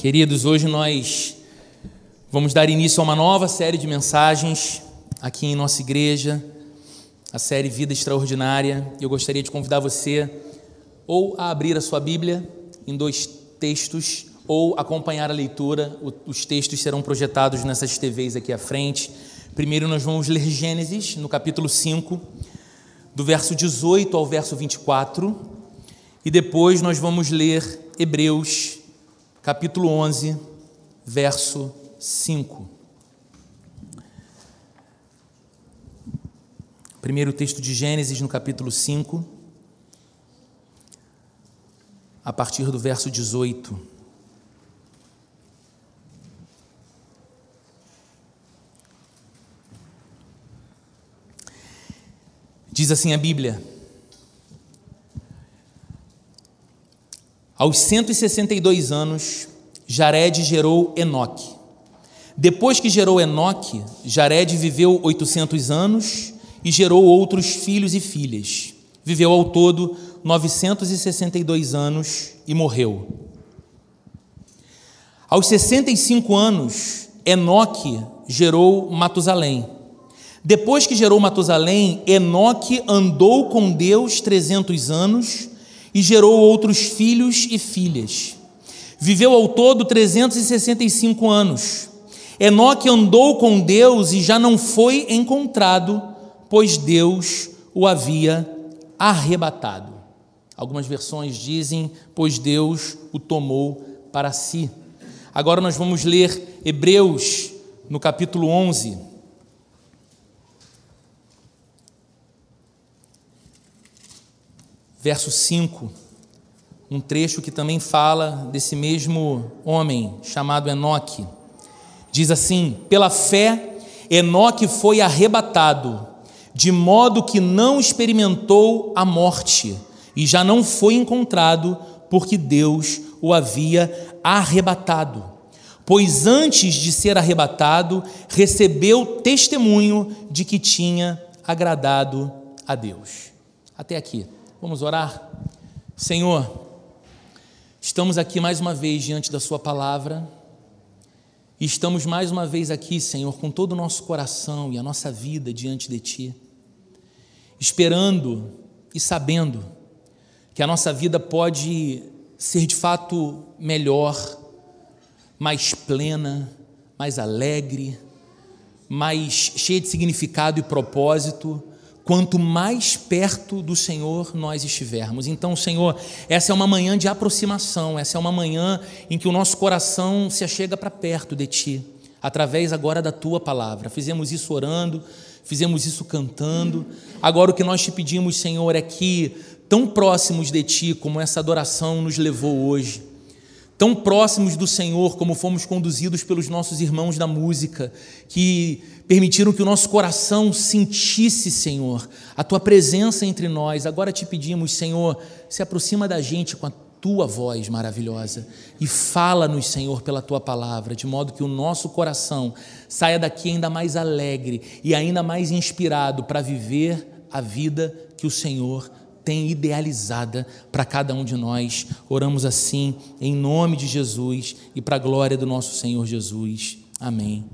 Queridos, hoje nós vamos dar início a uma nova série de mensagens aqui em nossa igreja, a série Vida Extraordinária. Eu gostaria de convidar você ou a abrir a sua Bíblia em dois textos ou acompanhar a leitura. Os textos serão projetados nessas TVs aqui à frente. Primeiro nós vamos ler Gênesis, no capítulo 5, do verso 18 ao verso 24, e depois nós vamos ler Hebreus capítulo 11, verso 5. Primeiro texto de Gênesis, no capítulo 5, a partir do verso 18. Diz assim a Bíblia: Aos 162 anos, Jared gerou Enoque. Depois que gerou Enoque, Jared viveu 800 anos e gerou outros filhos e filhas. Viveu ao todo 962 anos e morreu. Aos 65 anos, Enoque gerou Matusalém. Depois que gerou Matusalém, Enoque andou com Deus 300 anos e gerou outros filhos e filhas. Viveu ao todo 365 anos. Enoque andou com Deus e já não foi encontrado, pois Deus o havia arrebatado. Algumas versões dizem, pois Deus o tomou para si. Agora nós vamos ler Hebreus no capítulo 11. Verso 5, um trecho que também fala desse mesmo homem chamado Enoque. Diz assim: Pela fé, Enoque foi arrebatado, de modo que não experimentou a morte, e já não foi encontrado, porque Deus o havia arrebatado. Pois antes de ser arrebatado, recebeu testemunho de que tinha agradado a Deus. Até aqui. Vamos orar? Senhor, estamos aqui mais uma vez diante da Sua palavra, e estamos mais uma vez aqui, Senhor, com todo o nosso coração e a nossa vida diante de Ti, esperando e sabendo que a nossa vida pode ser de fato melhor, mais plena, mais alegre, mais cheia de significado e propósito quanto mais perto do Senhor nós estivermos. Então, Senhor, essa é uma manhã de aproximação, essa é uma manhã em que o nosso coração se achega para perto de Ti, através agora da Tua palavra. Fizemos isso orando, fizemos isso cantando. Agora o que nós te pedimos, Senhor, é que, tão próximos de Ti como essa adoração nos levou hoje, tão próximos do Senhor como fomos conduzidos pelos nossos irmãos da música, que permitiram que o nosso coração sentisse, Senhor, a tua presença entre nós. Agora te pedimos, Senhor, se aproxima da gente com a tua voz maravilhosa e fala-nos, Senhor, pela tua palavra, de modo que o nosso coração saia daqui ainda mais alegre e ainda mais inspirado para viver a vida que o Senhor tem idealizada para cada um de nós. Oramos assim, em nome de Jesus e para a glória do nosso Senhor Jesus. Amém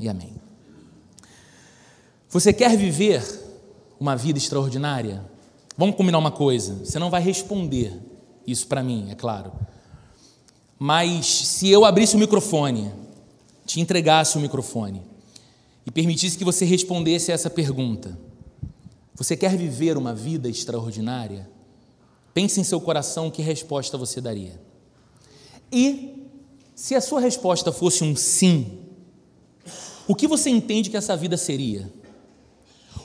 e amém. Você quer viver uma vida extraordinária? Vamos combinar uma coisa: você não vai responder isso para mim, é claro. Mas se eu abrisse o microfone, te entregasse o microfone e permitisse que você respondesse essa pergunta: Você quer viver uma vida extraordinária? Pense em seu coração que resposta você daria. E se a sua resposta fosse um sim, o que você entende que essa vida seria?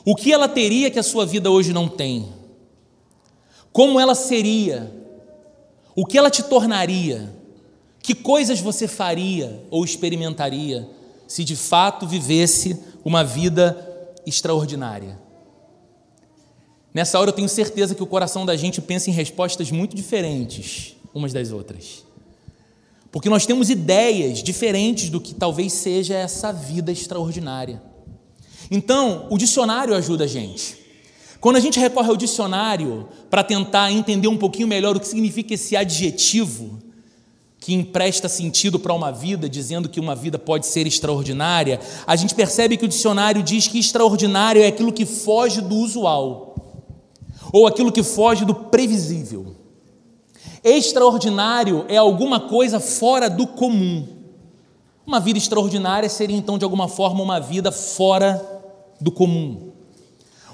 O que ela teria que a sua vida hoje não tem? Como ela seria? O que ela te tornaria? Que coisas você faria ou experimentaria se de fato vivesse uma vida extraordinária? Nessa hora eu tenho certeza que o coração da gente pensa em respostas muito diferentes umas das outras. Porque nós temos ideias diferentes do que talvez seja essa vida extraordinária. Então, o dicionário ajuda a gente. Quando a gente recorre ao dicionário para tentar entender um pouquinho melhor o que significa esse adjetivo, que empresta sentido para uma vida, dizendo que uma vida pode ser extraordinária, a gente percebe que o dicionário diz que extraordinário é aquilo que foge do usual, ou aquilo que foge do previsível. Extraordinário é alguma coisa fora do comum. Uma vida extraordinária seria então, de alguma forma, uma vida fora do comum.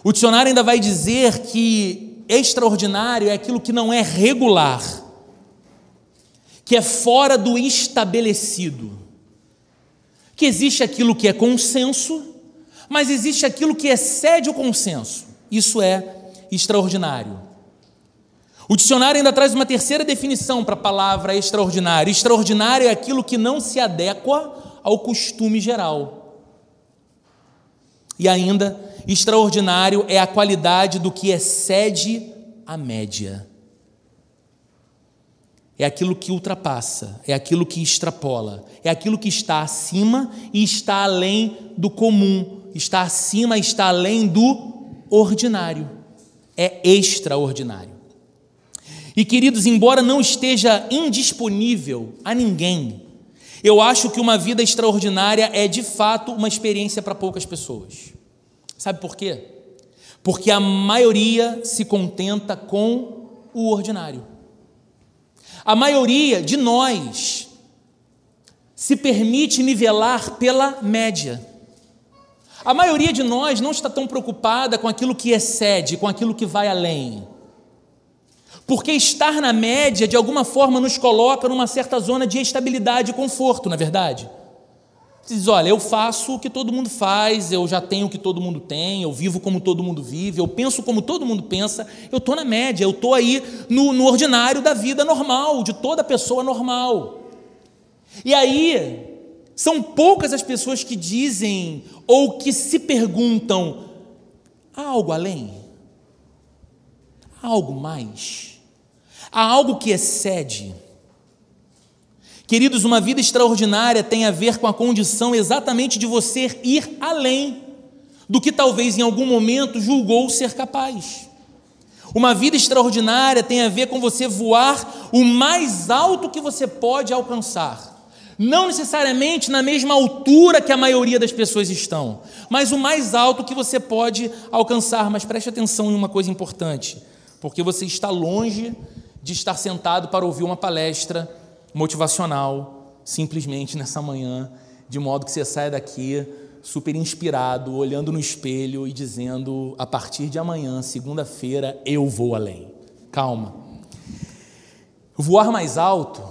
O dicionário ainda vai dizer que extraordinário é aquilo que não é regular, que é fora do estabelecido. Que existe aquilo que é consenso, mas existe aquilo que excede o consenso. Isso é extraordinário. O dicionário ainda traz uma terceira definição para a palavra extraordinário. Extraordinário é aquilo que não se adequa ao costume geral. E ainda, extraordinário é a qualidade do que excede a média. É aquilo que ultrapassa, é aquilo que extrapola, é aquilo que está acima e está além do comum, está acima e está além do ordinário. É extraordinário. E queridos, embora não esteja indisponível a ninguém, eu acho que uma vida extraordinária é de fato uma experiência para poucas pessoas. Sabe por quê? Porque a maioria se contenta com o ordinário. A maioria de nós se permite nivelar pela média. A maioria de nós não está tão preocupada com aquilo que excede, com aquilo que vai além. Porque estar na média, de alguma forma, nos coloca numa certa zona de estabilidade e conforto, na é verdade. Você diz: olha, eu faço o que todo mundo faz, eu já tenho o que todo mundo tem, eu vivo como todo mundo vive, eu penso como todo mundo pensa, eu estou na média, eu estou aí no, no ordinário da vida normal, de toda pessoa normal. E aí, são poucas as pessoas que dizem ou que se perguntam: há algo além? Há algo mais? Há algo que excede. Queridos, uma vida extraordinária tem a ver com a condição exatamente de você ir além do que talvez em algum momento julgou ser capaz. Uma vida extraordinária tem a ver com você voar o mais alto que você pode alcançar. Não necessariamente na mesma altura que a maioria das pessoas estão, mas o mais alto que você pode alcançar. Mas preste atenção em uma coisa importante, porque você está longe de estar sentado para ouvir uma palestra motivacional, simplesmente nessa manhã, de modo que você saia daqui super inspirado, olhando no espelho e dizendo: a partir de amanhã, segunda-feira, eu vou além. Calma. Voar mais alto,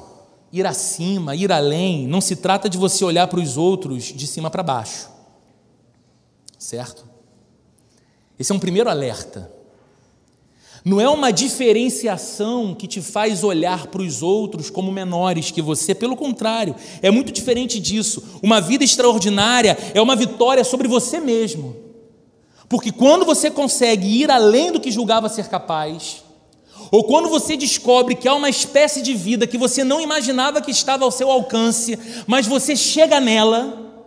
ir acima, ir além, não se trata de você olhar para os outros de cima para baixo. Certo? Esse é um primeiro alerta. Não é uma diferenciação que te faz olhar para os outros como menores que você, pelo contrário, é muito diferente disso. Uma vida extraordinária é uma vitória sobre você mesmo. Porque quando você consegue ir além do que julgava ser capaz, ou quando você descobre que há uma espécie de vida que você não imaginava que estava ao seu alcance, mas você chega nela,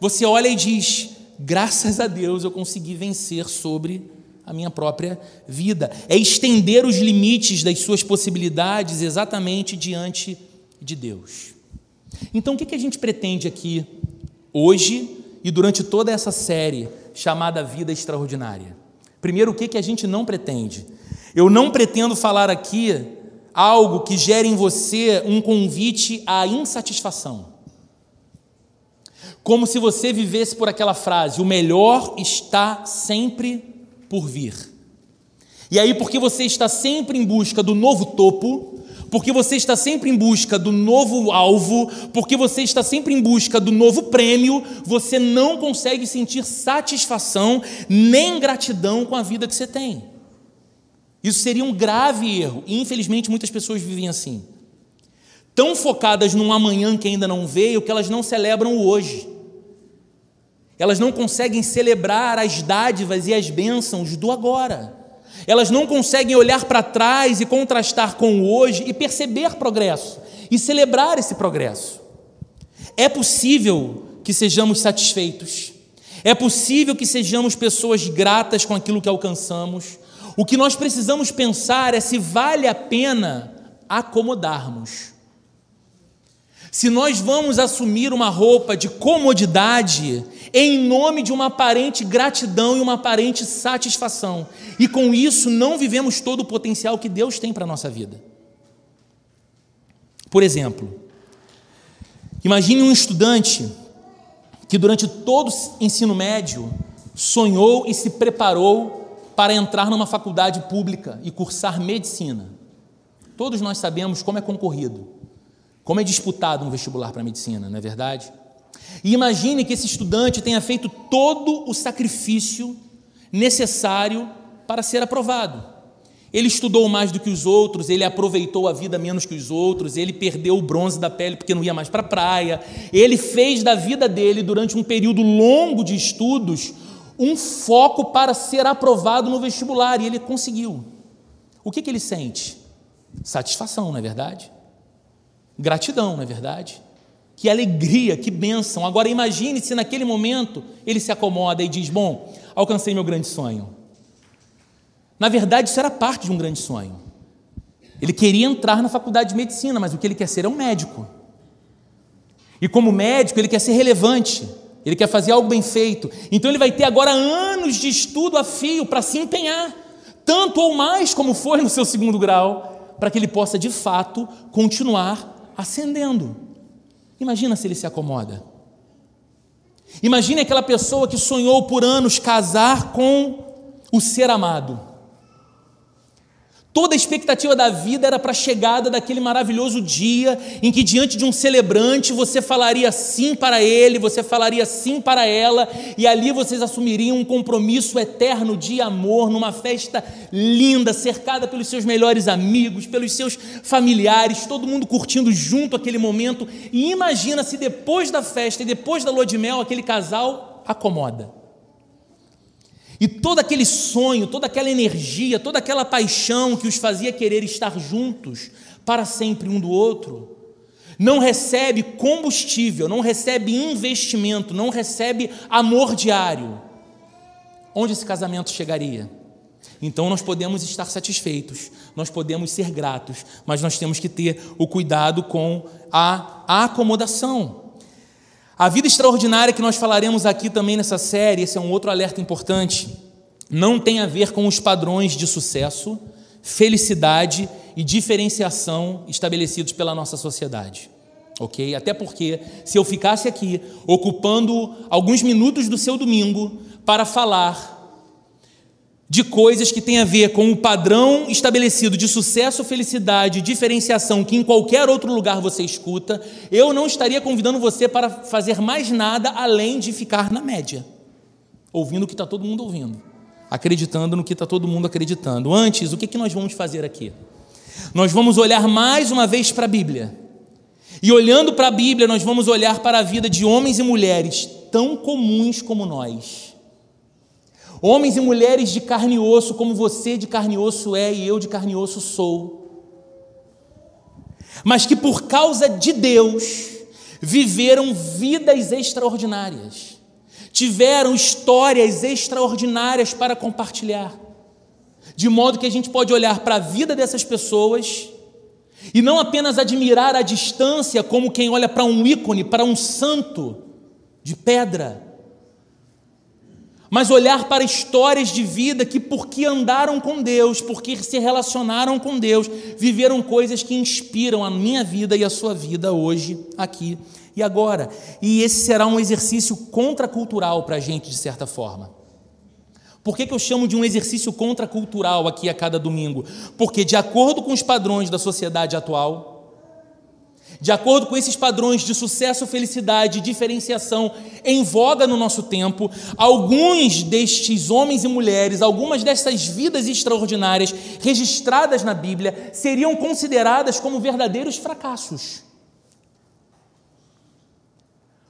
você olha e diz: graças a Deus eu consegui vencer sobre a minha própria vida. É estender os limites das suas possibilidades exatamente diante de Deus. Então, o que a gente pretende aqui hoje e durante toda essa série chamada Vida Extraordinária? Primeiro, o que a gente não pretende? Eu não pretendo falar aqui algo que gere em você um convite à insatisfação. Como se você vivesse por aquela frase: o melhor está sempre por vir. E aí, porque você está sempre em busca do novo topo, porque você está sempre em busca do novo alvo, porque você está sempre em busca do novo prêmio, você não consegue sentir satisfação nem gratidão com a vida que você tem. Isso seria um grave erro, e infelizmente muitas pessoas vivem assim. Tão focadas num amanhã que ainda não veio que elas não celebram o hoje. Elas não conseguem celebrar as dádivas e as bênçãos do agora. Elas não conseguem olhar para trás e contrastar com o hoje e perceber progresso e celebrar esse progresso. É possível que sejamos satisfeitos. É possível que sejamos pessoas gratas com aquilo que alcançamos. O que nós precisamos pensar é se vale a pena acomodarmos. se nós vamos assumir uma roupa de comodidade em nome de uma aparente gratidão e uma aparente satisfação, e com isso não vivemos todo o potencial que Deus tem para a nossa vida. Por exemplo, imagine um estudante que durante todo o ensino médio sonhou e se preparou para entrar numa faculdade pública e cursar medicina. Todos nós sabemos como é concorrido, como é disputado um vestibular para medicina, não é verdade? E imagine que esse estudante tenha feito todo o sacrifício necessário para ser aprovado. Ele estudou mais do que os outros, ele aproveitou a vida menos que os outros, ele perdeu o bronze da pele porque não ia mais para a praia. Ele fez da vida dele, durante um período longo de estudos, um foco para ser aprovado no vestibular, e ele conseguiu. O que, que ele sente? Satisfação, não é verdade? Gratidão, não é verdade? Que alegria, que bênção. Agora imagine se naquele momento ele se acomoda e diz: Bom, alcancei meu grande sonho. Na verdade, isso era parte de um grande sonho. Ele queria entrar na faculdade de medicina, mas o que ele quer ser é um médico. E como médico, ele quer ser relevante, ele quer fazer algo bem feito. Então ele vai ter agora anos de estudo a fio para se empenhar, tanto ou mais como foi no seu segundo grau, para que ele possa de fato continuar ascendendo. Imagina se ele se acomoda. Imagine aquela pessoa que sonhou por anos casar com o ser amado. Toda a expectativa da vida era para a chegada daquele maravilhoso dia em que, diante de um celebrante, você falaria sim para ele, você falaria sim para ela, e ali vocês assumiriam um compromisso eterno de amor, numa festa linda, cercada pelos seus melhores amigos, pelos seus familiares, todo mundo curtindo junto aquele momento. E imagina se depois da festa e depois da lua de mel, aquele casal acomoda. E todo aquele sonho, toda aquela energia, toda aquela paixão que os fazia querer estar juntos para sempre um do outro, não recebe combustível, não recebe investimento, não recebe amor diário. Onde esse casamento chegaria? Então nós podemos estar satisfeitos, nós podemos ser gratos, mas nós temos que ter o cuidado com a acomodação. A vida extraordinária que nós falaremos aqui também nessa série, esse é um outro alerta importante, não tem a ver com os padrões de sucesso, felicidade e diferenciação estabelecidos pela nossa sociedade. Ok? Até porque, se eu ficasse aqui ocupando alguns minutos do seu domingo para falar de coisas que têm a ver com o padrão estabelecido de sucesso, felicidade, diferenciação que em qualquer outro lugar você escuta, eu não estaria convidando você para fazer mais nada além de ficar na média, ouvindo o que está todo mundo ouvindo, acreditando no que está todo mundo acreditando. Antes, o que, que nós vamos fazer aqui? Nós vamos olhar mais uma vez para a Bíblia. E olhando para a Bíblia, nós vamos olhar para a vida de homens e mulheres tão comuns como nós Homens e mulheres de carne e osso, como você de carne e osso é e eu de carne e osso sou. Mas que por causa de Deus viveram vidas extraordinárias, tiveram histórias extraordinárias para compartilhar. De modo que a gente pode olhar para a vida dessas pessoas e não apenas admirar a distância como quem olha para um ícone, para um santo de pedra, mas olhar para histórias de vida que, porque andaram com Deus, porque se relacionaram com Deus, viveram coisas que inspiram a minha vida e a sua vida hoje, aqui e agora. E esse será um exercício contracultural para a gente, de certa forma. Por que, que eu chamo de um exercício contracultural aqui a cada domingo? Porque, de acordo com os padrões da sociedade atual, de acordo com esses padrões de sucesso, felicidade e diferenciação em voga no nosso tempo, alguns destes homens e mulheres, algumas dessas vidas extraordinárias registradas na Bíblia, seriam consideradas como verdadeiros fracassos.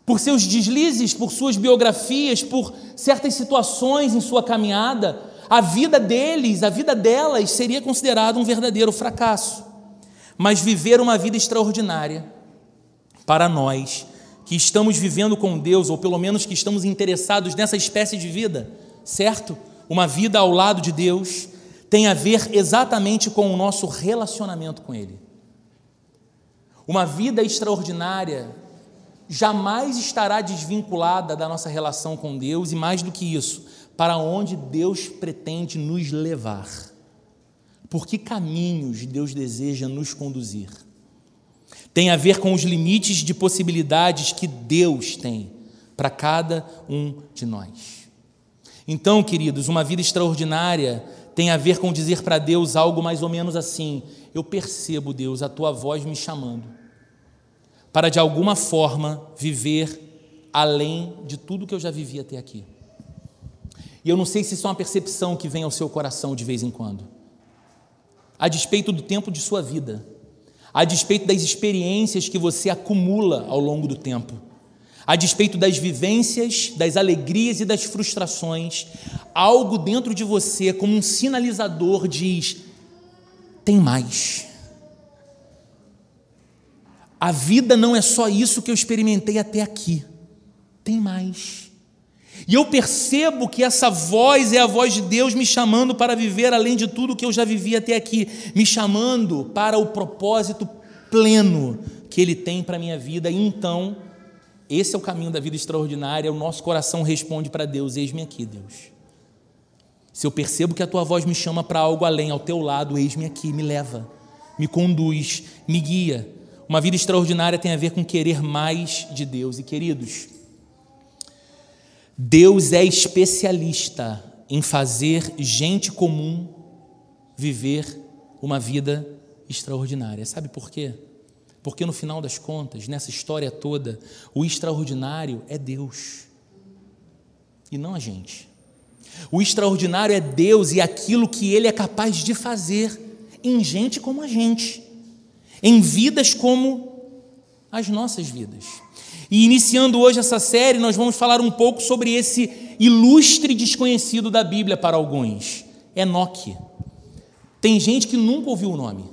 Por seus deslizes, por suas biografias, por certas situações em sua caminhada, a vida deles, a vida delas seria considerada um verdadeiro fracasso mas viver uma vida extraordinária para nós que estamos vivendo com Deus, ou pelo menos que estamos interessados nessa espécie de vida, certo? Uma vida ao lado de Deus tem a ver exatamente com o nosso relacionamento com Ele. Uma vida extraordinária jamais estará desvinculada da nossa relação com Deus e, mais do que isso, para onde Deus pretende nos levar. Por que caminhos Deus deseja nos conduzir? Tem a ver com os limites de possibilidades que Deus tem para cada um de nós. Então, queridos, uma vida extraordinária tem a ver com dizer para Deus algo mais ou menos assim: Eu percebo, Deus, a tua voz me chamando, para de alguma forma viver além de tudo que eu já vivi até aqui. E eu não sei se isso é uma percepção que vem ao seu coração de vez em quando, a despeito do tempo de sua vida, a despeito das experiências que você acumula ao longo do tempo a despeito das vivências, das alegrias e das frustrações, algo dentro de você, como um sinalizador, diz: tem mais. A vida não é só isso que eu experimentei até aqui, tem mais. E eu percebo que essa voz é a voz de Deus me chamando para viver além de tudo que eu já vivi até aqui, me chamando para o propósito pleno que Ele tem para a minha vida, e então esse é o caminho da vida extraordinária. O nosso coração responde para Deus: Eis-me aqui, Deus. Se eu percebo que a tua voz me chama para algo além, ao teu lado, eis-me aqui, me leva, me conduz, me guia. Uma vida extraordinária tem a ver com querer mais de Deus. E queridos, Deus é especialista em fazer gente comum viver uma vida extraordinária. Sabe por quê? Porque no final das contas, nessa história toda, o extraordinário é Deus e não a gente. O extraordinário é Deus e aquilo que Ele é capaz de fazer em gente como a gente, em vidas como as nossas vidas. E iniciando hoje essa série, nós vamos falar um pouco sobre esse ilustre desconhecido da Bíblia para alguns, Enoque. Tem gente que nunca ouviu o nome.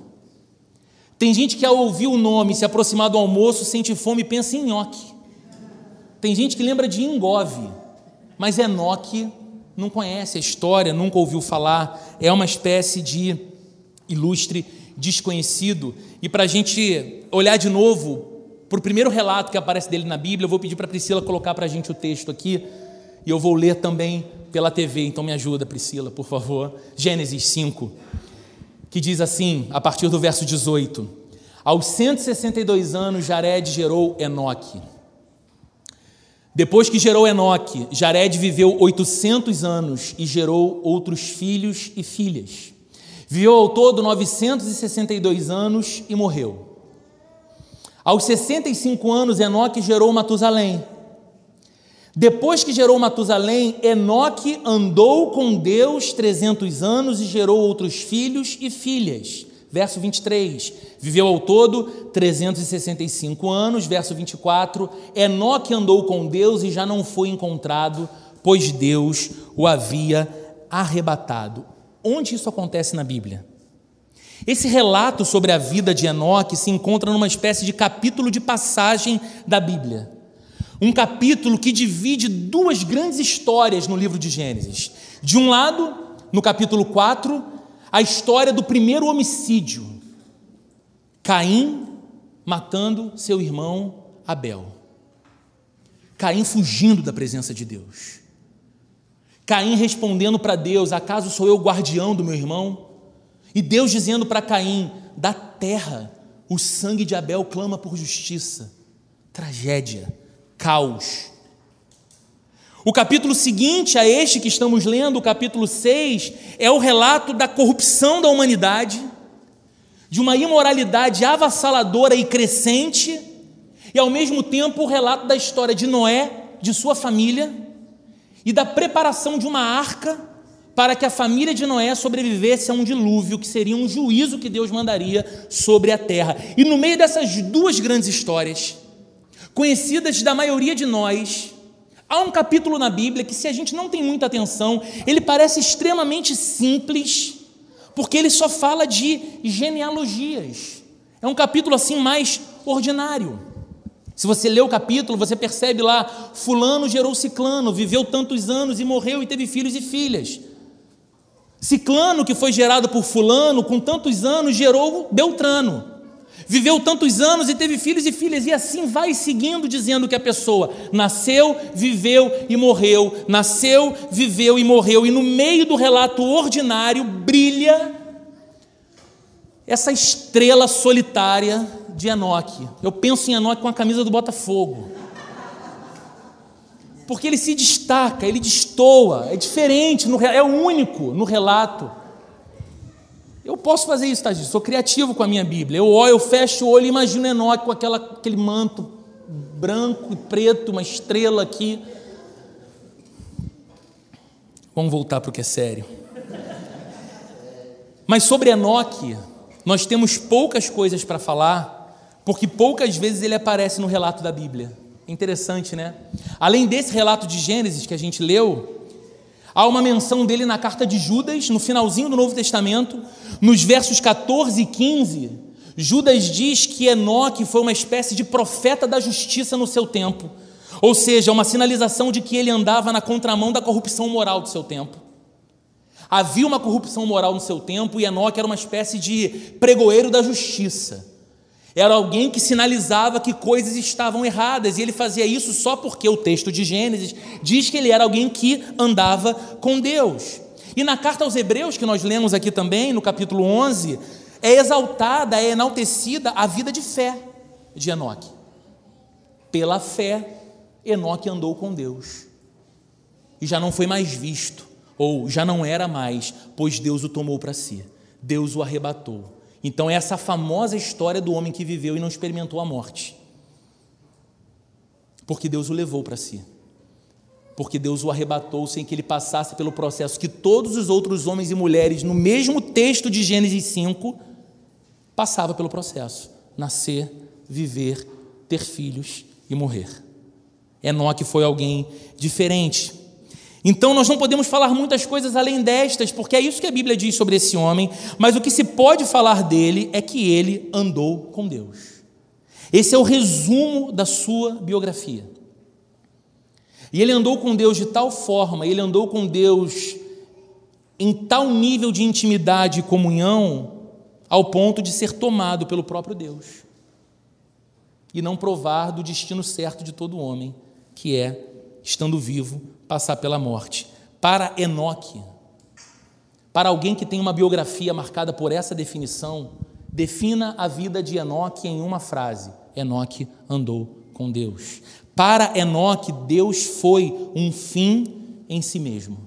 Tem gente que ao ouvir o nome, se aproximar do almoço, sente fome e pensa em nhoque. Tem gente que lembra de Engove, mas Enoque não conhece a história, nunca ouviu falar, é uma espécie de ilustre desconhecido. E para a gente olhar de novo para o primeiro relato que aparece dele na Bíblia, eu vou pedir para a Priscila colocar para a gente o texto aqui, e eu vou ler também pela TV, então me ajuda, Priscila, por favor. Gênesis 5 que diz assim, a partir do verso 18: Aos 162 anos, Jared gerou Enoque. Depois que gerou Enoque, Jared viveu 800 anos e gerou outros filhos e filhas. Viveu ao todo 962 anos e morreu. Aos 65 anos, Enoque gerou Matusalém. Depois que gerou Matusalém, Enoque andou com Deus 300 anos e gerou outros filhos e filhas. Verso 23. Viveu ao todo 365 anos. Verso 24. Enoque andou com Deus e já não foi encontrado, pois Deus o havia arrebatado. Onde isso acontece na Bíblia? Esse relato sobre a vida de Enoque se encontra numa espécie de capítulo de passagem da Bíblia um capítulo que divide duas grandes histórias no livro de Gênesis. De um lado, no capítulo 4, a história do primeiro homicídio, Caim matando seu irmão Abel. Caim fugindo da presença de Deus. Caim respondendo para Deus: Acaso sou eu o guardião do meu irmão? E Deus dizendo para Caim: Da terra o sangue de Abel clama por justiça. Tragédia caos. O capítulo seguinte a este que estamos lendo, o capítulo 6, é o relato da corrupção da humanidade, de uma imoralidade avassaladora e crescente, e ao mesmo tempo o relato da história de Noé, de sua família, e da preparação de uma arca para que a família de Noé sobrevivesse a um dilúvio, que seria um juízo que Deus mandaria sobre a terra. E no meio dessas duas grandes histórias, conhecidas da maioria de nós. Há um capítulo na Bíblia que, se a gente não tem muita atenção, ele parece extremamente simples, porque ele só fala de genealogias. É um capítulo assim mais ordinário. Se você lê o capítulo, você percebe lá: Fulano gerou Ciclano, viveu tantos anos e morreu e teve filhos e filhas. Ciclano, que foi gerado por Fulano, com tantos anos, gerou Beltrano. viveu tantos anos e teve filhos e filhas, e assim vai seguindo, dizendo que a pessoa nasceu, viveu e morreu, nasceu, viveu e morreu, e no meio do relato ordinário brilha essa estrela solitária de Enoque. Eu penso em Enoque com a camisa do Botafogo. Porque ele se destaca, ele destoa, é diferente, é único no relato. Eu posso fazer isso, Tadinho, sou criativo com a minha Bíblia. Eu olho, eu fecho o olho e imagino Enoque com aquela, aquele manto branco e preto, uma estrela aqui. Vamos voltar para o que é sério. Mas sobre Enoque, nós temos poucas coisas para falar, porque poucas vezes ele aparece no relato da Bíblia. Interessante, né? Além desse relato de Gênesis que a gente leu, há uma menção dele na carta de Judas, no finalzinho do Novo Testamento, nos versos 14 e 15. Judas diz que Enoque foi uma espécie de profeta da justiça no seu tempo, ou seja, uma sinalização de que ele andava na contramão da corrupção moral do seu tempo. Havia uma corrupção moral no seu tempo e Enoque era uma espécie de pregoeiro da justiça. Era alguém que sinalizava que coisas estavam erradas, e ele fazia isso só porque o texto de Gênesis diz que ele era alguém que andava com Deus. E na carta aos Hebreus, que nós lemos aqui também, no capítulo 11, é exaltada, é enaltecida a vida de fé de Enoque. Pela fé, Enoque andou com Deus e já não foi mais visto, ou já não era mais, pois Deus o tomou para si, Deus o arrebatou. Então, é essa famosa história do homem que viveu e não experimentou a morte. Porque Deus o levou para si. Porque Deus o arrebatou sem que ele passasse pelo processo que todos os outros homens e mulheres, no mesmo texto de Gênesis 5, passava pelo processo: nascer, viver, ter filhos e morrer. Enoque foi alguém diferente. Então nós não podemos falar muitas coisas além destas, porque é isso que a Bíblia diz sobre esse homem, mas o que se pode falar dele é que ele andou com Deus. Esse é o resumo da sua biografia. E ele andou com Deus de tal forma, ele andou com Deus em tal nível de intimidade e comunhão, ao ponto de ser tomado pelo próprio Deus e não provar do destino certo de todo homem, que é, estando vivo, passar pela morte. Para Enoque, para alguém que tem uma biografia marcada por essa definição, defina a vida de Enoque em uma frase: Enoque andou com Deus. Para Enoque, Deus foi um fim em si mesmo.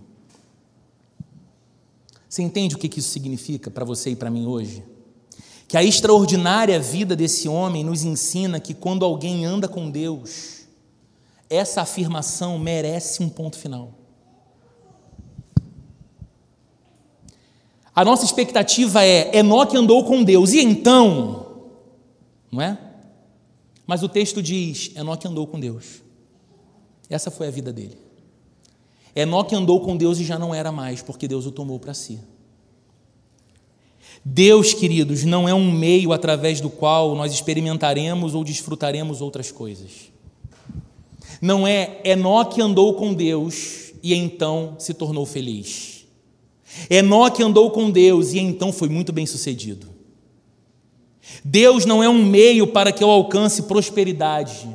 Você entende o que isso significa para você e para mim hoje? Que a extraordinária vida desse homem nos ensina que quando alguém anda com Deus, essa afirmação merece um ponto final. A nossa expectativa é: Enoque andou com Deus, e então? Não é? Mas o texto diz: Enoque andou com Deus. Essa foi a vida dele. Enoque andou com Deus e já não era mais, porque Deus o tomou para si. Deus, queridos, não é um meio através do qual nós experimentaremos ou desfrutaremos outras coisas. Não é Enoque andou com Deus e então se tornou feliz. Enoque andou com Deus e então foi muito bem sucedido. Deus não é um meio para que eu alcance prosperidade.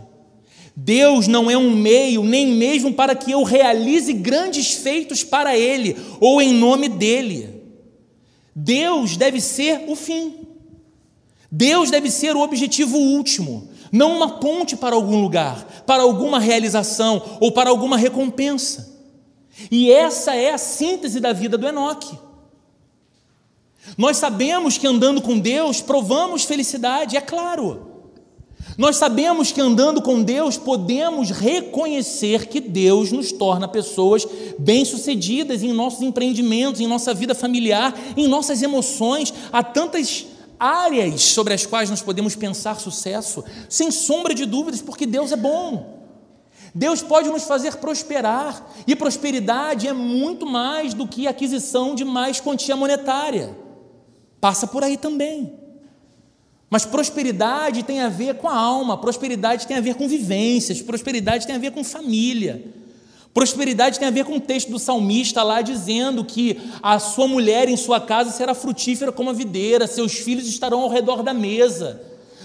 Deus não é um meio nem mesmo para que eu realize grandes feitos para Ele ou em nome dEle. Deus deve ser o fim. Deus deve ser o objetivo último não uma ponte para algum lugar, para alguma realização ou para alguma recompensa. E essa é a síntese da vida do Enoque. Nós sabemos que andando com Deus provamos felicidade, é claro. Nós sabemos que andando com Deus podemos reconhecer que Deus nos torna pessoas bem-sucedidas em nossos empreendimentos, em nossa vida familiar, em nossas emoções. Há tantas áreas sobre as quais nós podemos pensar sucesso, sem sombra de dúvidas, porque Deus é bom. Deus pode nos fazer prosperar, e prosperidade é muito mais do que aquisição de mais quantia monetária. Passa por aí também. Mas prosperidade tem a ver com a alma, prosperidade tem a ver com vivências, prosperidade tem a ver com família. Prosperidade tem a ver com o texto do salmista lá dizendo que a sua mulher em sua casa será frutífera como a videira, seus filhos estarão ao redor da mesa.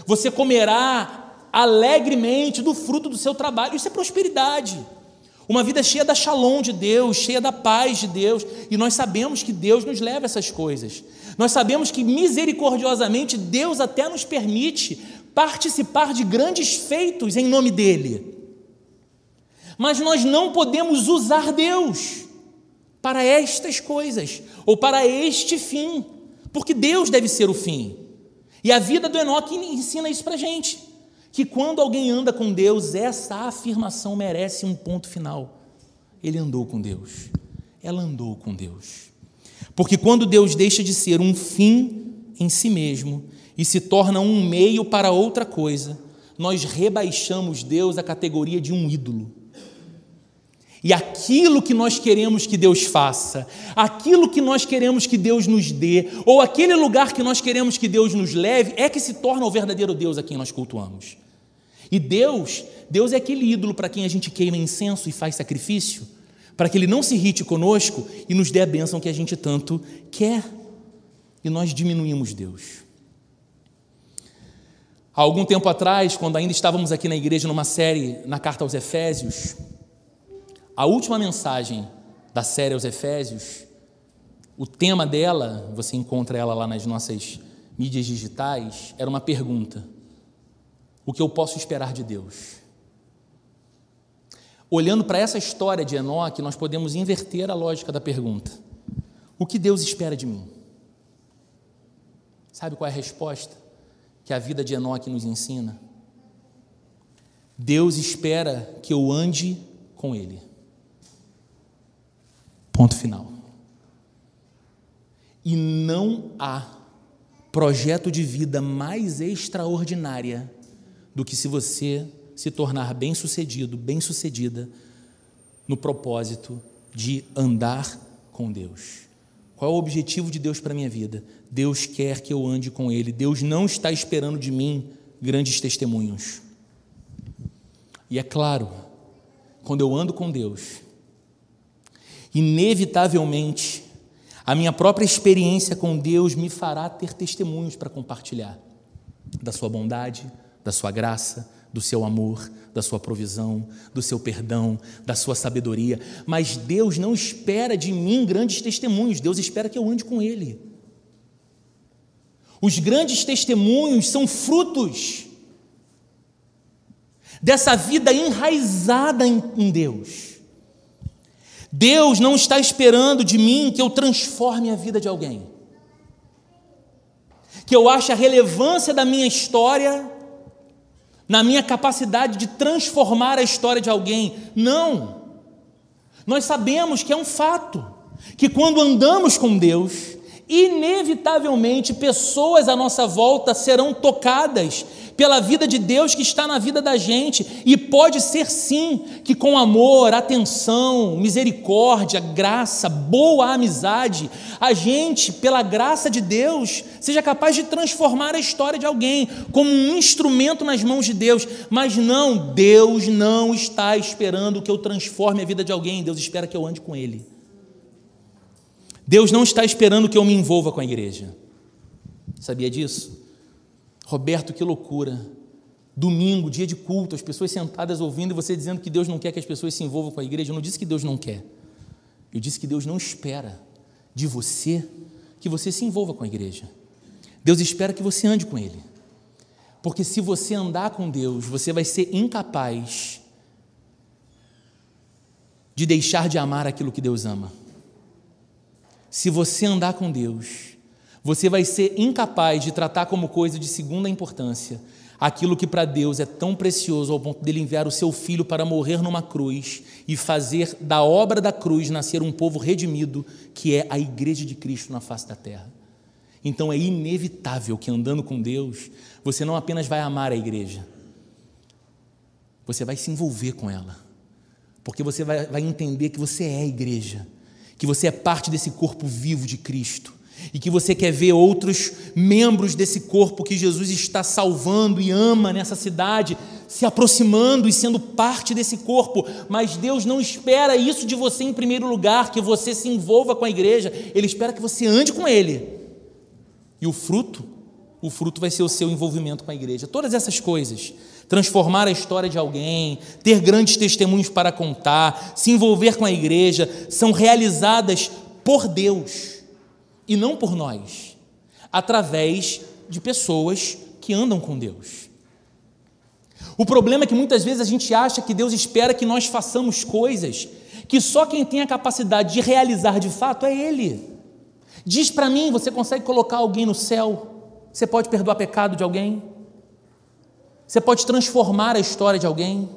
Você comerá alegremente do fruto do seu trabalho. Isso é prosperidade. Uma vida cheia da shalom de Deus, cheia da paz de Deus, e nós sabemos que Deus nos leva a essas coisas. Nós sabemos que misericordiosamente Deus até nos permite participar de grandes feitos em nome dele. Mas nós não podemos usar Deus para estas coisas ou para este fim, porque Deus deve ser o fim. E a vida do Enoque ensina isso para a gente que quando alguém anda com Deus, essa afirmação merece um ponto final. Ele andou com Deus. Ela andou com Deus. Porque quando Deus deixa de ser um fim em si mesmo e se torna um meio para outra coisa, nós rebaixamos Deus à categoria de um ídolo. E aquilo que nós queremos que Deus faça, aquilo que nós queremos que Deus nos dê, ou aquele lugar que nós queremos que Deus nos leve, é que se torna o verdadeiro Deus a quem nós cultuamos. E Deus, Deus é aquele ídolo para quem a gente queima incenso e faz sacrifício, para que ele não se irrite conosco e nos dê a bênção que a gente tanto quer. E nós diminuímos Deus. Há algum tempo atrás, quando ainda estávamos aqui na igreja numa série na carta aos Efésios, a última mensagem da série aos Efésios, o tema dela, você encontra ela lá nas nossas mídias digitais, era uma pergunta: o que eu posso esperar de Deus. Olhando para essa história de Enoque, nós podemos inverter a lógica da pergunta: o que Deus espera de mim? Sabe qual é a resposta que a vida de Enoque nos ensina? Deus espera que eu ande com Ele. Ponto final. E não há projeto de vida mais extraordinária do que se você se tornar bem-sucedido, bem-sucedida no propósito de andar com Deus. Qual é o objetivo de Deus para minha vida? Deus quer que eu ande com Ele. Deus não está esperando de mim grandes testemunhos. E é claro, quando eu ando com Deus, inevitavelmente, a minha própria experiência com Deus me fará ter testemunhos para compartilhar da Sua bondade, da sua graça, do seu amor, da sua provisão, do seu perdão, da sua sabedoria. Mas Deus não espera de mim grandes testemunhos, Deus espera que eu ande com Ele. Os grandes testemunhos são frutos dessa vida enraizada em Deus. Deus não está esperando de mim que eu transforme a vida de alguém, que eu ache a relevância da minha história na minha capacidade de transformar a história de alguém. Não. Nós sabemos que é um fato, que quando andamos com Deus, inevitavelmente pessoas à nossa volta serão tocadas pela vida de Deus que está na vida da gente, e pode ser sim que com amor, atenção, misericórdia, graça, boa amizade, a gente, pela graça de Deus, seja capaz de transformar a história de alguém como um instrumento nas mãos de Deus, mas não, Deus não está esperando que eu transforme a vida de alguém, Deus espera que eu ande com Ele. Deus não está esperando que eu me envolva com a igreja. Sabia disso? Roberto, que loucura. Domingo, dia de culto, as pessoas sentadas ouvindo e você dizendo que Deus não quer que as pessoas se envolvam com a igreja. Eu não disse que Deus não quer. Eu disse que Deus não espera de você que você se envolva com a igreja. Deus espera que você ande com Ele. Porque se você andar com Deus, você vai ser incapaz de deixar de amar aquilo que Deus ama. Se você andar com Deus, você vai ser incapaz de tratar como coisa de segunda importância aquilo que para Deus é tão precioso ao ponto dele enviar o seu filho para morrer numa cruz e fazer da obra da cruz nascer um povo redimido, que é a igreja de Cristo na face da terra. Então é inevitável que andando com Deus, você não apenas vai amar a igreja, você vai se envolver com ela, porque você vai, vai entender que você é a igreja, que você é parte desse corpo vivo de Cristo e que você quer ver outros membros desse corpo que Jesus está salvando e ama nessa cidade se aproximando e sendo parte desse corpo, mas Deus não espera isso de você em primeiro lugar, que você se envolva com a igreja, Ele espera que você ande com Ele. E o fruto o fruto vai ser o seu envolvimento com a igreja. Todas essas coisas, transformar a história de alguém, ter grandes testemunhos para contar, se envolver com a igreja, são realizadas por Deus e não por nós, através de pessoas que andam com Deus. O problema é que muitas vezes a gente acha que Deus espera que nós façamos coisas que só quem tem a capacidade de realizar de fato é Ele. Diz para mim: você consegue colocar alguém no céu? Você pode perdoar pecado de alguém? Você pode transformar a história de alguém?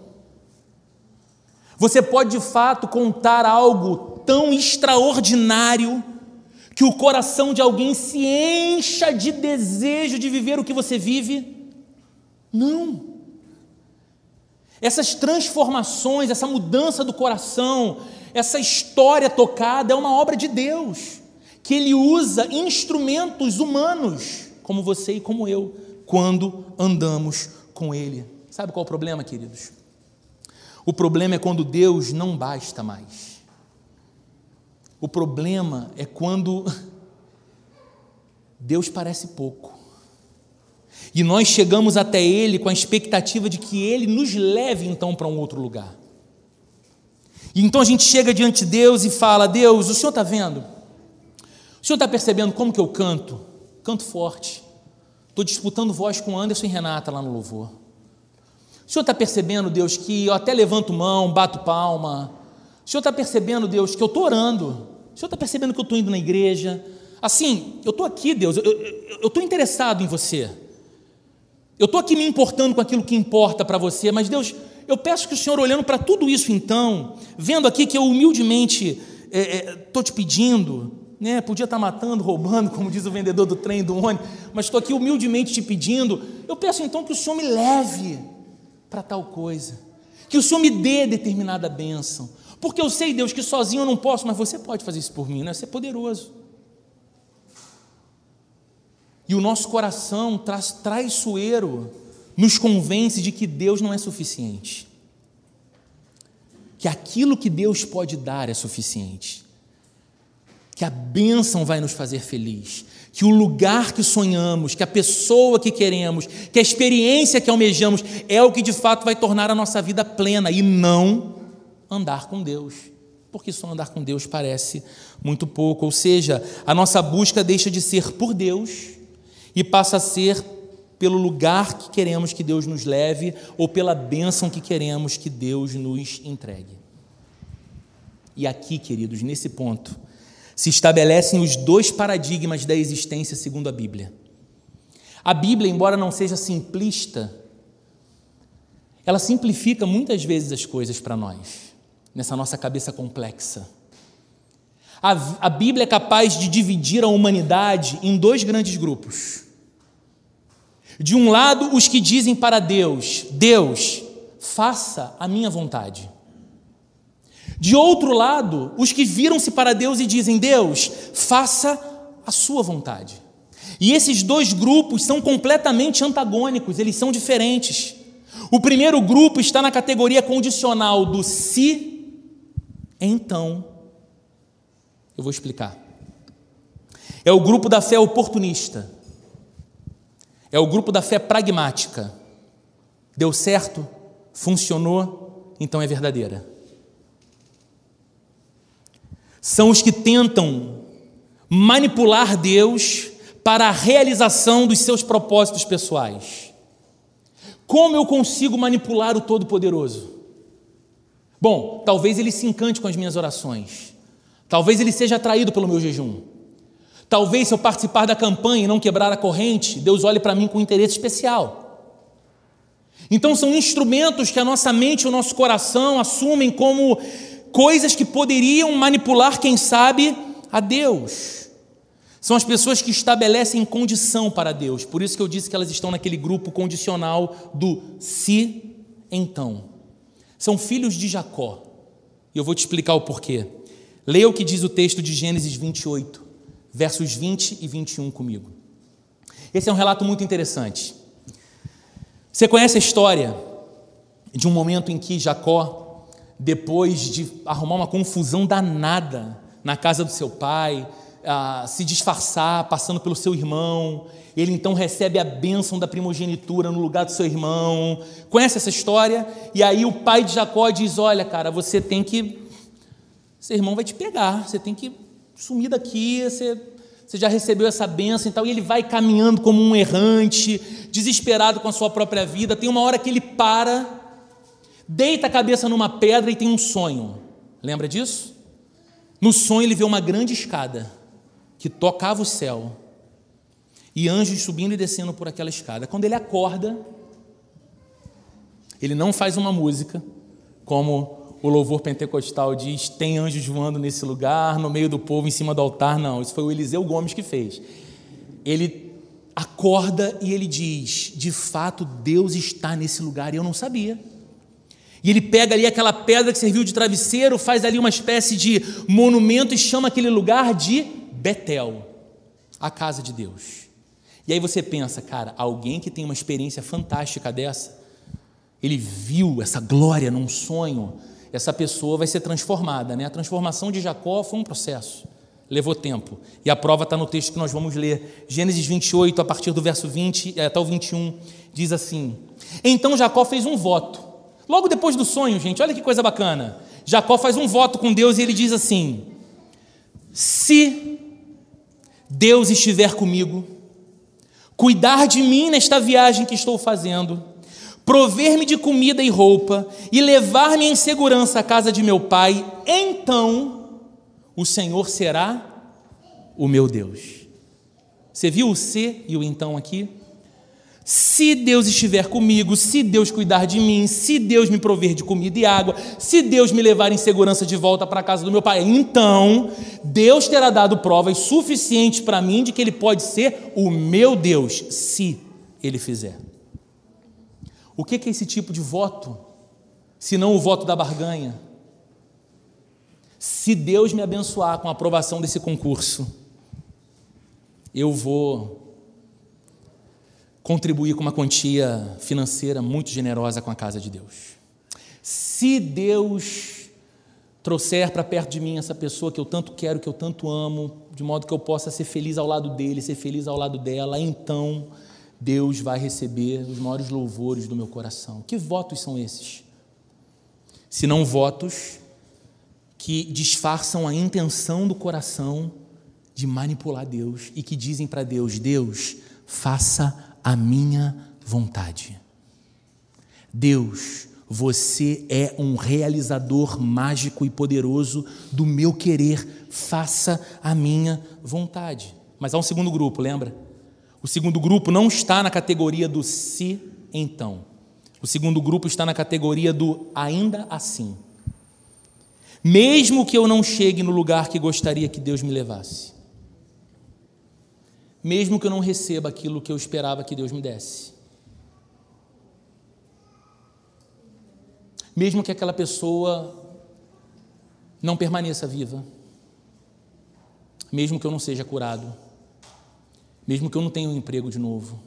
Você pode de fato contar algo tão extraordinário que o coração de alguém se encha de desejo de viver o que você vive? Não. Essas transformações, essa mudança do coração, essa história tocada é uma obra de Deus, que Ele usa instrumentos humanos, como você e como eu, quando andamos com Ele. Sabe qual é o problema, queridos? O problema é quando Deus não basta mais. O problema é quando Deus parece pouco. E nós chegamos até Ele com a expectativa de que Ele nos leve então para um outro lugar. E então a gente chega diante de Deus e fala: Deus, o Senhor está vendo? O Senhor está percebendo como que eu canto? Canto forte. Estou disputando voz com Anderson e Renata lá no louvor. O Senhor está percebendo, Deus, que eu até levanto mão, bato palma. O Senhor está percebendo, Deus, que eu estou orando. O Senhor está percebendo que eu estou indo na igreja. Assim, eu estou aqui, Deus, eu estou interessado em você. Eu estou aqui me importando com aquilo que importa para você, mas Deus, eu peço que o Senhor, olhando para tudo isso então, vendo aqui que eu humildemente estou é, é, te pedindo, né, podia estar tá matando, roubando, como diz o vendedor do trem, do ônibus, mas estou aqui humildemente te pedindo, eu peço então que o Senhor me leve para tal coisa, que o Senhor me dê determinada bênção, porque eu sei, Deus, que sozinho eu não posso, mas você pode fazer isso por mim, né? você é poderoso. E o nosso coração traiçoeiro nos convence de que Deus não é suficiente. Que aquilo que Deus pode dar é suficiente. Que a bênção vai nos fazer feliz. Que o lugar que sonhamos, que a pessoa que queremos, que a experiência que almejamos é o que de fato vai tornar a nossa vida plena e não andar com Deus. Porque só andar com Deus parece muito pouco. Ou seja, a nossa busca deixa de ser por Deus e passa a ser pelo lugar que queremos que Deus nos leve ou pela bênção que queremos que Deus nos entregue. E aqui, queridos, nesse ponto, se estabelecem os dois paradigmas da existência segundo a Bíblia. A Bíblia, embora não seja simplista, ela simplifica muitas vezes as coisas para nós, nessa nossa cabeça complexa. A, a Bíblia é capaz de dividir a humanidade em dois grandes grupos. De um lado, os que dizem para Deus: Deus, faça a minha vontade. De outro lado, os que viram-se para Deus e dizem: Deus, faça a sua vontade. E esses dois grupos são completamente antagônicos, eles são diferentes. O primeiro grupo está na categoria condicional do se, então eu vou explicar. É o grupo da fé oportunista. É o grupo da fé pragmática. Deu certo, funcionou, então é verdadeira. São os que tentam manipular Deus para a realização dos seus propósitos pessoais. Como eu consigo manipular o Todo-Poderoso? Bom, talvez ele se encante com as minhas orações. Talvez ele seja atraído pelo meu jejum. Talvez se eu participar da campanha e não quebrar a corrente, Deus olhe para mim com interesse especial. Então são instrumentos que a nossa mente e o nosso coração assumem como coisas que poderiam manipular, quem sabe, a Deus. São as pessoas que estabelecem condição para Deus. Por isso que eu disse que elas estão naquele grupo condicional do se então. São filhos de Jacó. E eu vou te explicar o porquê. Leia o que diz o texto de Gênesis 28, versos 20 e 21 comigo. Esse é um relato muito interessante. Você conhece a história de um momento em que Jacó, depois de arrumar uma confusão danada na casa do seu pai, a se disfarçar, passando pelo seu irmão. Ele então recebe a bênção da primogenitura no lugar do seu irmão. Conhece essa história? E aí o pai de Jacó diz: Olha, cara, você tem que. Seu irmão vai te pegar, você tem que sumir daqui, você, você já recebeu essa bênção e tal. E ele vai caminhando como um errante, desesperado com a sua própria vida. Tem uma hora que ele para, deita a cabeça numa pedra e tem um sonho. Lembra disso? No sonho ele vê uma grande escada que tocava o céu e anjos subindo e descendo por aquela escada. Quando ele acorda, ele não faz uma música, como o louvor pentecostal diz: tem anjos voando nesse lugar, no meio do povo, em cima do altar. Não, isso foi o Eliseu Gomes que fez. Ele acorda e ele diz: de fato, Deus está nesse lugar e eu não sabia. E ele pega ali aquela pedra que serviu de travesseiro, faz ali uma espécie de monumento e chama aquele lugar de Betel, a casa de Deus. E aí você pensa, cara, alguém que tem uma experiência fantástica dessa, ele viu essa glória num sonho, essa pessoa vai ser transformada, né? A transformação de Jacó foi um processo, levou tempo. E a prova está no texto que nós vamos ler. Gênesis 28, a partir do verso 20 até o 21, diz assim: Então Jacó fez um voto. Logo depois do sonho, gente, olha que coisa bacana. Jacó faz um voto com Deus e ele diz assim: Se Deus estiver comigo, cuidar de mim nesta viagem que estou fazendo, prover-me de comida e roupa e levar-me em segurança à casa de meu pai, então o Senhor será o meu Deus. Você viu o se e o então aqui? Se Deus estiver comigo, se Deus cuidar de mim, se Deus me prover de comida e água, se Deus me levar em segurança de volta para a casa do meu pai, então Deus terá dado provas suficientes para mim de que Ele pode ser o meu Deus, se Ele fizer. O que é esse tipo de voto, se não o voto da barganha? Se Deus me abençoar com a aprovação desse concurso, eu vou contribuir com uma quantia financeira muito generosa com a casa de Deus. Se Deus trouxer para perto de mim essa pessoa que eu tanto quero, que eu tanto amo, de modo que eu possa ser feliz ao lado dele, ser feliz ao lado dela, então Deus vai receber os maiores louvores do meu coração. Que votos são esses? Se não votos que disfarçam a intenção do coração de manipular Deus e que dizem para Deus: Deus, faça a minha vontade. Deus, você é um realizador mágico e poderoso do meu querer, faça a minha vontade. Mas há um segundo grupo, lembra? O segundo grupo não está na categoria do se então. O segundo grupo está na categoria do ainda assim. Mesmo que eu não chegue no lugar que gostaria que Deus me levasse mesmo que eu não receba aquilo que eu esperava que Deus me desse. Mesmo que aquela pessoa não permaneça viva. Mesmo que eu não seja curado. Mesmo que eu não tenha um emprego de novo.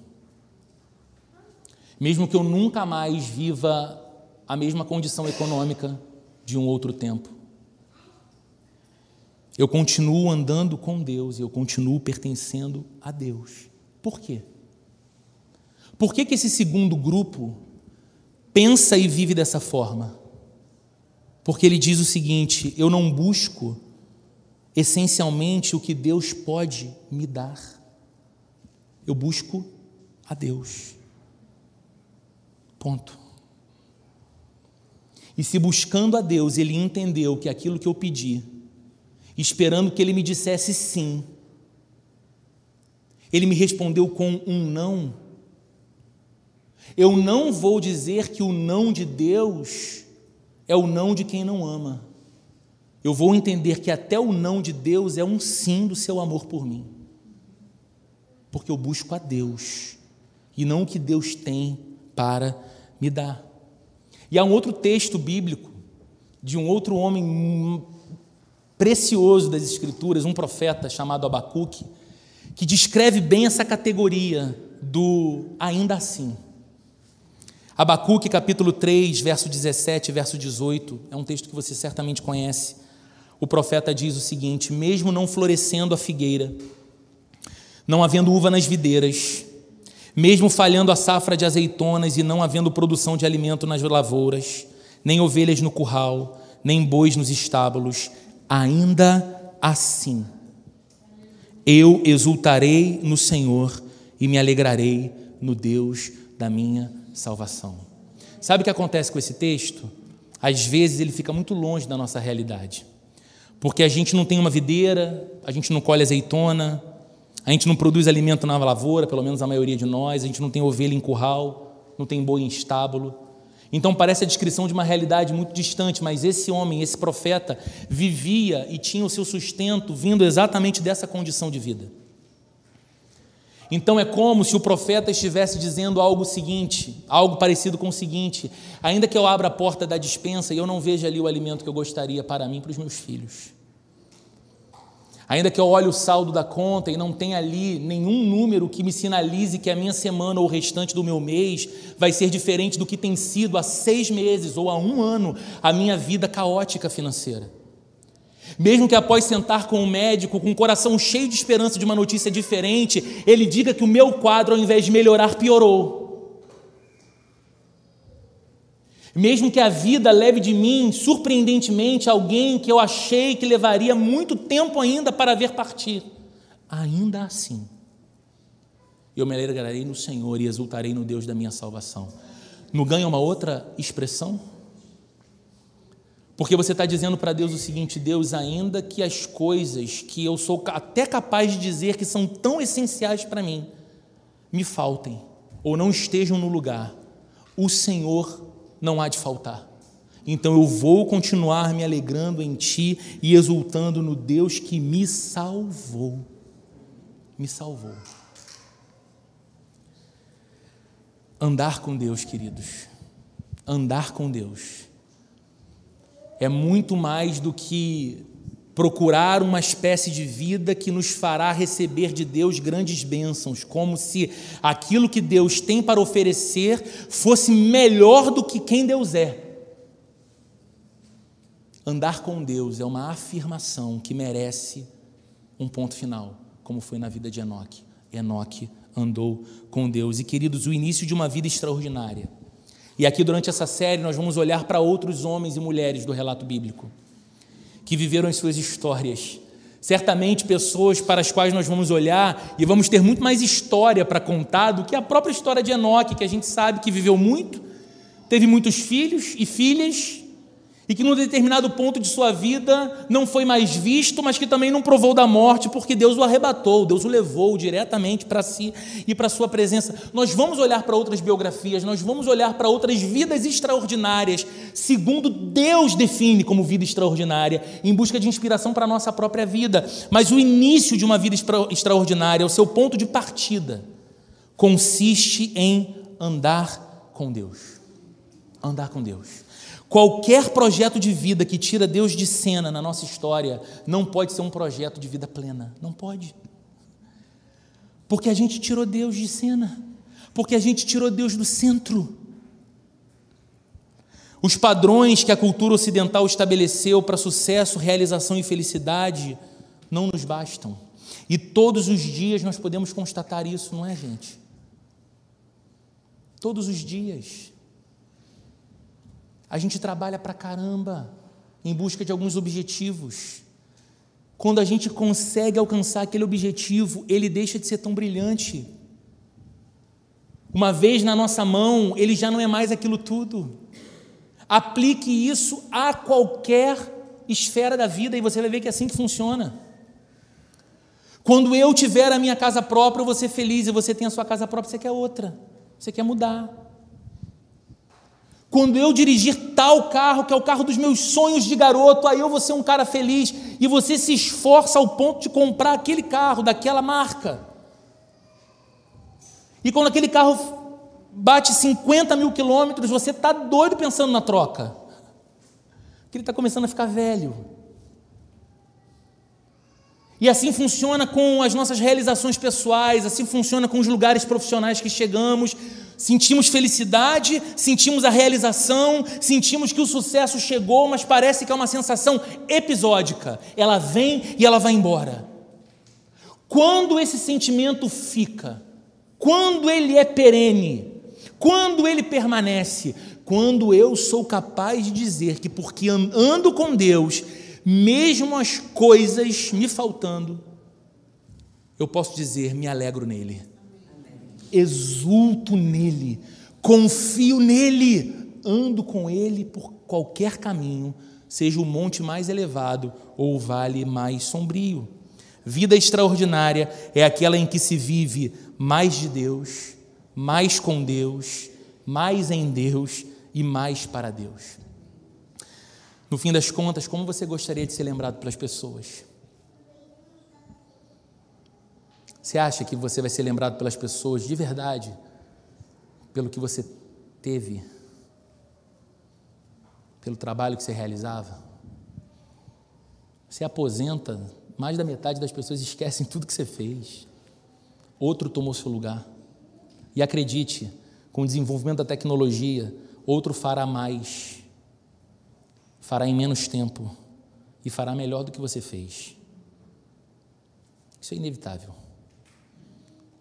Mesmo que eu nunca mais viva a mesma condição econômica de um outro tempo. Eu continuo andando com Deus e eu continuo pertencendo a Deus. Por quê? Por que, que esse segundo grupo pensa e vive dessa forma? Porque ele diz o seguinte: eu não busco essencialmente o que Deus pode me dar, eu busco a Deus. Ponto. E se buscando a Deus ele entendeu que aquilo que eu pedi esperando que ele me dissesse sim. Ele me respondeu com um não. Eu não vou dizer que o não de Deus é o não de quem não ama. Eu vou entender que até o não de Deus é um sim do seu amor por mim. Porque eu busco a Deus e não o que Deus tem para me dar. E há um outro texto bíblico de um outro homem precioso das Escrituras, um profeta chamado Abacuque, que descreve bem essa categoria do ainda assim. Abacuque, capítulo 3, verso 17 verso 18, é um texto que você certamente conhece. o profeta diz o seguinte: mesmo não florescendo a figueira, não havendo uva nas videiras, mesmo falhando a safra de azeitonas e não havendo produção de alimento nas lavouras, nem ovelhas no curral, nem bois nos estábulos, ainda assim eu exultarei no Senhor e me alegrarei no Deus da minha salvação. Sabe o que acontece com esse texto? Às vezes ele fica muito longe da nossa realidade, porque a gente não tem uma videira, a gente não colhe azeitona, a gente não produz alimento na lavoura, pelo menos a maioria de nós, a gente não tem ovelha em curral, não tem boi em estábulo. Então parece a descrição de uma realidade muito distante, mas esse homem, esse profeta, vivia e tinha o seu sustento vindo exatamente dessa condição de vida. Então é como se o profeta estivesse dizendo algo seguinte, algo parecido com o seguinte: ainda que eu abra a porta da dispensa e eu não veja ali o alimento que eu gostaria para mim e para os meus filhos, Ainda que eu olhe o saldo da conta e não tenha ali nenhum número que me sinalize que a minha semana ou o restante do meu mês vai ser diferente do que tem sido há seis meses ou há um ano a minha vida caótica financeira. Mesmo que após sentar com o médico, com o coração cheio de esperança de uma notícia diferente, ele diga que o meu quadro, ao invés de melhorar, piorou. Mesmo que a vida leve de mim, surpreendentemente, alguém que eu achei que levaria muito tempo ainda para ver partir, ainda assim, eu me alegrarei no Senhor e exultarei no Deus da minha salvação. Não ganha uma outra expressão? Porque você está dizendo para Deus o seguinte: Deus, ainda que as coisas que eu sou até capaz de dizer que são tão essenciais para mim, me faltem ou não estejam no lugar, o Senhor não há de faltar. Então eu vou continuar me alegrando em Ti e exultando no Deus que me salvou. Me salvou. Andar com Deus, queridos, andar com Deus é muito mais do que procurar uma espécie de vida que nos fará receber de Deus grandes bênçãos, como se aquilo que Deus tem para oferecer fosse melhor do que quem Deus é. Andar com Deus é uma afirmação que merece um ponto final, como foi na vida de Enoque. Enoque andou com Deus. E queridos, o início de uma vida extraordinária. E aqui durante essa série nós vamos olhar para outros homens e mulheres do relato bíblico que viveram as suas histórias. Certamente pessoas para as quais nós vamos olhar e vamos ter muito mais história para contar do que a própria história de Enoque, que a gente sabe que viveu muito, teve muitos filhos e filhas, e que num determinado ponto de sua vida não foi mais visto, mas que também não provou da morte, porque Deus o arrebatou, Deus o levou diretamente para si e para sua presença. Nós vamos olhar para outras biografias, nós vamos olhar para outras vidas extraordinárias, segundo Deus define como vida extraordinária, em busca de inspiração para a nossa própria vida. Mas o início de uma vida extraordinária, o seu ponto de partida, consiste em andar com Deus. Andar com Deus. Qualquer projeto de vida que tira Deus de cena na nossa história não pode ser um projeto de vida plena. Não pode. Porque a gente tirou Deus de cena. Porque a gente tirou Deus do centro. Os padrões que a cultura ocidental estabeleceu para sucesso, realização e felicidade não nos bastam. E todos os dias nós podemos constatar isso, não é, gente? Todos os dias. A gente trabalha para caramba em busca de alguns objetivos. Quando a gente consegue alcançar aquele objetivo, ele deixa de ser tão brilhante. Uma vez na nossa mão, ele já não é mais aquilo tudo. Aplique isso a qualquer esfera da vida e você vai ver que é assim que funciona. Quando eu tiver a minha casa própria, eu vou ser feliz, e você tem a sua casa própria, você quer outra, você quer mudar. Quando eu dirigir tal carro, que é o carro dos meus sonhos de garoto, aí eu vou ser um cara feliz. E você se esforça ao ponto de comprar aquele carro, daquela marca. E quando aquele carro bate 50 mil quilômetros, você está doido pensando na troca. Porque ele está começando a ficar velho. E assim funciona com as nossas realizações pessoais, assim funciona com os lugares profissionais que chegamos, sentimos felicidade, sentimos a realização, sentimos que o sucesso chegou, mas parece que é uma sensação episódica. Ela vem e ela vai embora. Quando esse sentimento fica, quando ele é perene, quando ele permanece, quando eu sou capaz de dizer que porque ando com Deus, mesmo as coisas me faltando, eu posso dizer, me alegro nele, exulto nele, confio nele, ando com ele por qualquer caminho, seja o monte mais elevado ou o vale mais sombrio. Vida extraordinária é aquela em que se vive mais de Deus, mais com Deus, mais em Deus e mais para Deus. No fim das contas, como você gostaria de ser lembrado pelas pessoas? Você acha que você vai ser lembrado pelas pessoas de verdade, pelo que você teve, pelo trabalho que você realizava? Você aposenta, mais da metade das pessoas esquecem tudo que você fez. Outro tomou seu lugar. E acredite, com o desenvolvimento da tecnologia, outro fará mais, fará em menos tempo e fará melhor do que você fez. Isso é inevitável.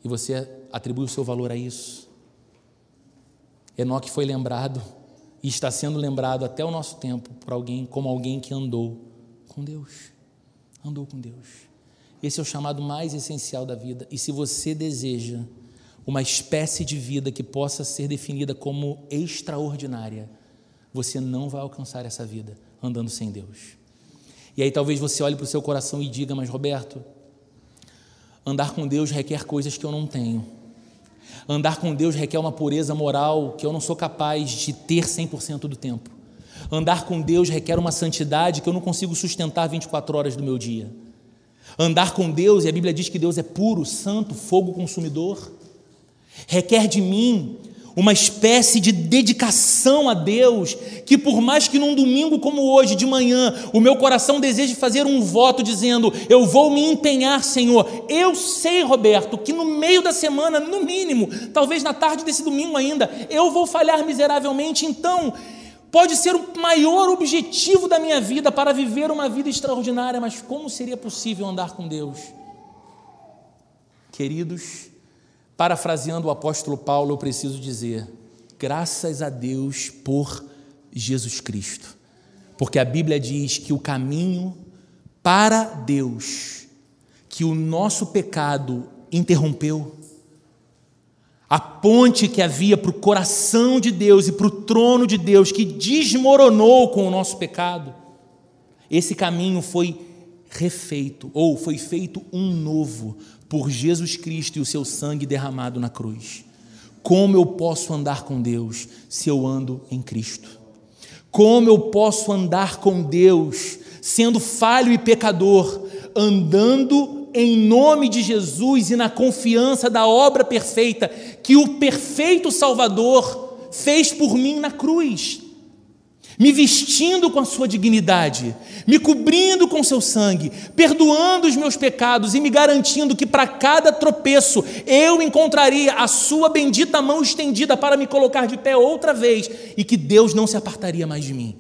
E você atribui o seu valor a isso. Enoque foi lembrado e está sendo lembrado até o nosso tempo por alguém como alguém que andou com Deus. Andou com Deus. Esse é o chamado mais essencial da vida. E se você deseja uma espécie de vida que possa ser definida como extraordinária, você não vai alcançar essa vida andando sem Deus. E aí talvez você olhe para o seu coração e diga: Mas Roberto, andar com Deus requer coisas que eu não tenho. Andar com Deus requer uma pureza moral que eu não sou capaz de ter 100% do tempo. Andar com Deus requer uma santidade que eu não consigo sustentar 24 horas do meu dia. Andar com Deus, e a Bíblia diz que Deus é puro, santo, fogo consumidor requer de mim uma espécie de dedicação a Deus, que por mais que num domingo como hoje, de manhã, o meu coração deseje fazer um voto dizendo: Eu vou me empenhar, Senhor. Eu sei, Roberto, que no meio da semana, no mínimo, talvez na tarde desse domingo ainda, eu vou falhar miseravelmente. Então, pode ser o maior objetivo da minha vida para viver uma vida extraordinária, mas como seria possível andar com Deus? Queridos, Parafraseando o apóstolo Paulo, eu preciso dizer: graças a Deus por Jesus Cristo, porque a Bíblia diz que o caminho para Deus, que o nosso pecado interrompeu, a ponte que havia para o coração de Deus e para o trono de Deus, que desmoronou com o nosso pecado, esse caminho foi refeito, ou foi feito um novo, por Jesus Cristo e o seu sangue derramado na cruz. Como eu posso andar com Deus se eu ando em Cristo? Como eu posso andar com Deus sendo falho e pecador, andando em nome de Jesus e na confiança da obra perfeita que o perfeito Salvador fez por mim na cruz? Me vestindo com a sua dignidade, me cobrindo com seu sangue, perdoando os meus pecados e me garantindo que para cada tropeço eu encontraria a sua bendita mão estendida para me colocar de pé outra vez e que Deus não se apartaria mais de mim.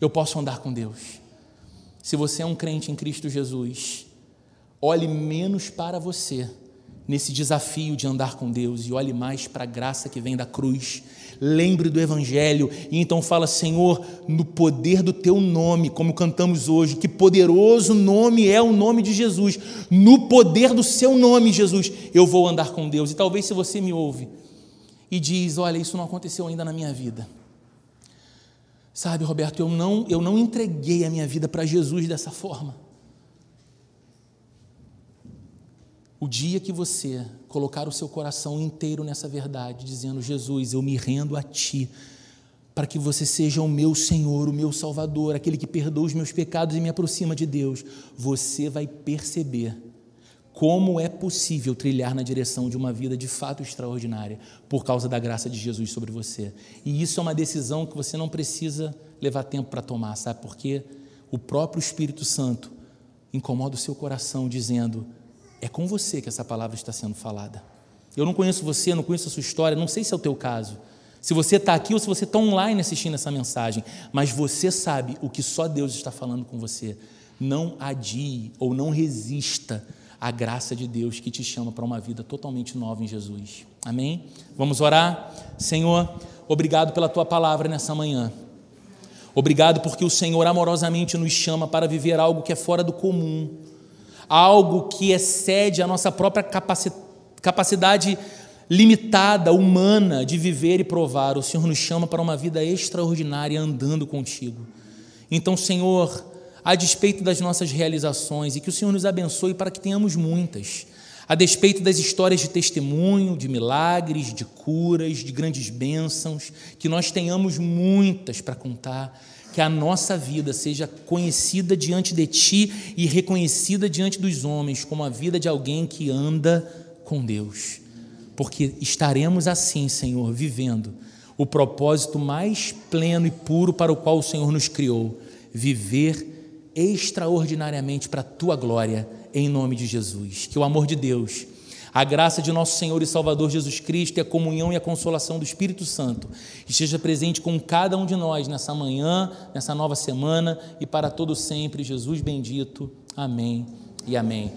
Eu posso andar com Deus. Se você é um crente em Cristo Jesus, olhe menos para você nesse desafio de andar com Deus e olhe mais para a graça que vem da cruz. Lembre do Evangelho e então fala: Senhor, no poder do Teu nome, como cantamos hoje, que poderoso nome é o nome de Jesus. No poder do Seu nome, Jesus, eu vou andar com Deus. E talvez se você me ouve e diz: Olha, isso não aconteceu ainda na minha vida. Sabe, Roberto, eu não, eu não entreguei a minha vida para Jesus dessa forma. O dia que você colocar o seu coração inteiro nessa verdade, dizendo: Jesus, eu me rendo a Ti, para que você seja o meu Senhor, o meu Salvador, aquele que perdoa os meus pecados e me aproxima de Deus, você vai perceber como é possível trilhar na direção de uma vida de fato extraordinária por causa da graça de Jesus sobre você. E isso é uma decisão que você não precisa levar tempo para tomar, sabe? Porque o próprio Espírito Santo incomoda o seu coração dizendo: é com você que essa palavra está sendo falada. Eu não conheço você, não conheço a sua história, não sei se é o teu caso. Se você está aqui ou se você está online assistindo essa mensagem, mas você sabe o que só Deus está falando com você. Não adie ou não resista à graça de Deus que te chama para uma vida totalmente nova em Jesus. Amém? Vamos orar? Senhor, obrigado pela tua palavra nessa manhã. Obrigado porque o Senhor amorosamente nos chama para viver algo que é fora do comum, algo que excede a nossa própria capacidade limitada, humana, de viver e provar. O Senhor nos chama para uma vida extraordinária andando contigo. Então, Senhor, a despeito das nossas realizações, e que o Senhor nos abençoe para que tenhamos muitas, a despeito das histórias de testemunho, de milagres, de curas, de grandes bênçãos, que nós tenhamos muitas para contar, que a nossa vida seja conhecida diante de Ti e reconhecida diante dos homens como a vida de alguém que anda com Deus, porque estaremos assim, Senhor, vivendo o propósito mais pleno e puro para o qual o Senhor nos criou viver extraordinariamente para a Tua glória em nome de Jesus. Que o amor de Deus, a graça de nosso Senhor e Salvador Jesus Cristo e a comunhão e a consolação do Espírito Santo esteja presente com cada um de nós nessa manhã, nessa nova semana e para todo sempre. Jesus bendito. Amém e amém.